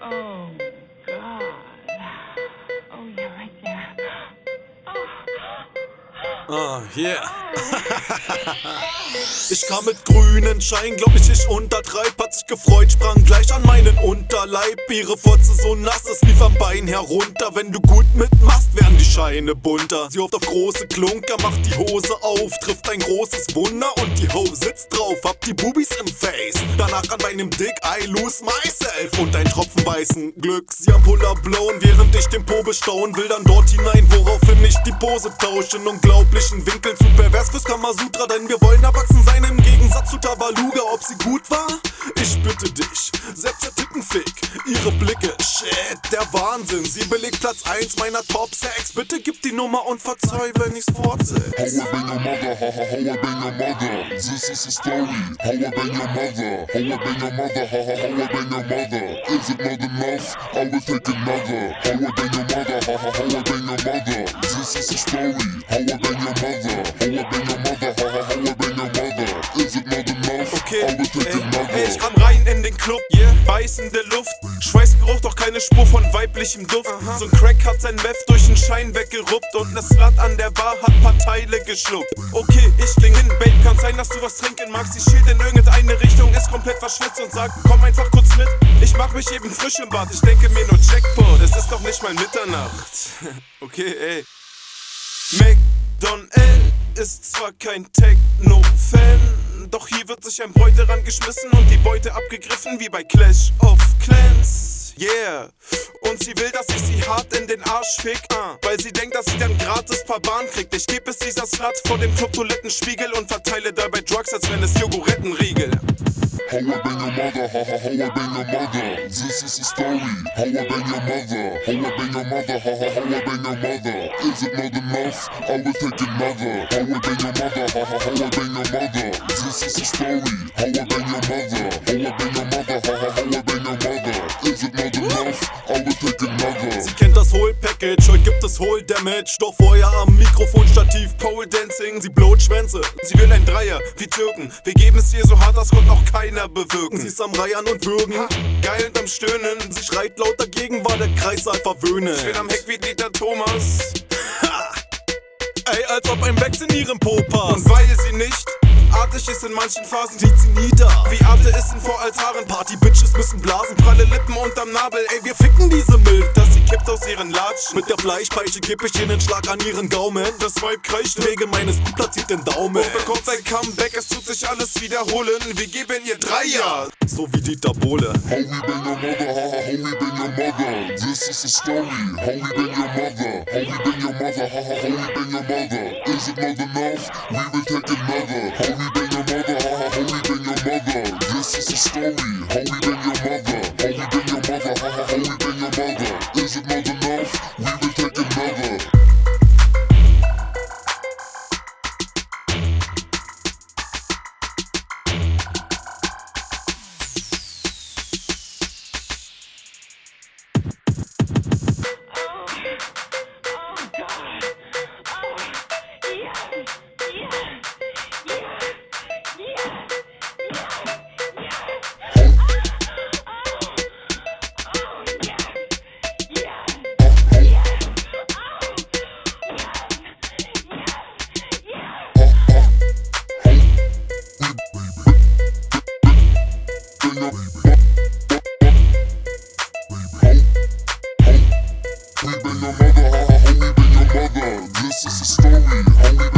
Oh, Ah, yeah. ich kam mit grünen Schein, glaub ich, ich untertreib. Hat sich gefreut, sprang gleich an meinen Unterleib. Ihre Fotze so nass, es lief am Bein herunter. Wenn du gut mitmachst, werden die Scheine bunter. Sie hofft auf große Klunker, macht die Hose auf, trifft ein großes Wunder und die Ho sitzt drauf. Hab die Bubis im Face. Danach an meinem Dick, I lose myself. Und ein Tropfen weißen Glück. Sie am Puller blown, während ich den Po bestaunen will, dann dort hinein, woraufhin ich die Pose tausche. Unglaublichen Winkel zu pervers fürs Kamasutra, denn wir wollen erwachsen sein im Gegensatz zu Tabaluga. Ob sie gut war? Ich bitte dich, der Tittenfick, ihre Blicke, shit, der Wahnsinn. Sie belegt Platz 1 meiner Top 6. Bitte gib die Nummer und verzeih, wenn ich's fortsetze. How I bang your mother, ha ha, how I bang your mother. This is a story. How I bang your mother, how I bang your mother, ha ha, how I bang your mother. Is it not enough? I will take another. How I bang your mother, ha ha, how I bang your mother. This is a story. How I bang your mother, how I bang your mother, ha ha, how I bang your mother. Is it not enough? Okay, I will take another. Ich kam rein in den Club, yeah. beißende Luft, Schweißgeruch, doch keine Spur von weiblichem Duft. So ein Crack hat sein Meth durch den Schein weggeruppt und das Rad an der Bar hat paar Teile geschluckt. Okay, ich kling hin, Babe, kann sein, dass du was trinken magst. Sie schielt in irgendeine Richtung, ist komplett verschwitzt und sagt, komm einfach kurz mit. Ich mach mich eben frisch im Bad, ich denke mir nur Jackpot, es ist doch nicht mal Mitternacht. okay, ey. McDonald ist zwar kein Techno-Fan, doch hier wird sich ein Bräute rangeschmissen und die Beute abgegriffen wie bei Clash of Clans. Yeah. Und sie will, dass ich sie hart in den Arsch fick, uh, weil sie denkt, dass sie dann gratis paar Bahn kriegt. Ich geb es dieser Slut vor dem Club-Toilettenspiegel und verteile dabei Drugs, als wenn es Jogorettenriegel. How I bang your mother, ha ha, how I bang your mother. This is a story. How I bang your mother, how I bang your mother, ha ha, how I bang your mother. Is it not enough? I will take another. How I bang your mother, ha ha, how I bang your mother. This is a story. How I bang your mother, how I bang your Sie kennt das Whole Package, heute gibt es Whole Damage. Doch vorher am Mikrofonstativ Pole Dancing. Sie blowt Schwänze, sie will ein Dreier, wie Türken. Wir geben es ihr so hart, das konnte noch keiner bewirken. Sie ist am Reiern und Würgen, geil und am Stöhnen. Sie schreit laut dagegen, war der Kreissaal verwöhnen. Ich bin am Heck wie Dieter Thomas. Ey, als ob ein Becks in ihrem Po passt. Und weil sie nicht artig ist in manchen Phasen, sieht sie nieder. Wie Atheisten vor Altaren, Party-Bitches müssen blasen, pralle Lippen unterm Nabel. Ey, wir ficken diese Milch, dass sie kippt aus ihren Latschen. Mit der Fleischpeitsche kipp ich einen Schlag an ihren Gaumen. Das Weib kreischt wegen meines gut platzierten Daumen. Und bekommt ein Comeback, es tut sich alles wiederholen. Wir geben ihr Dreier. So wie Dieter Bohle. How we bang your mother, ha ha, how we bang your mother. This is a story. How we bang your mother, how we bang your mother, ha ha, how we bang your mother. Is it not enough? We will take another. How bang your mother, ha ha, how we bang your mother. This is a story. How we bang your mother, how we bang your mother, ha ha, how we bang your mother. Is it not Homie, been your mother, ha ha, homie, been your mother. This is the story, homie.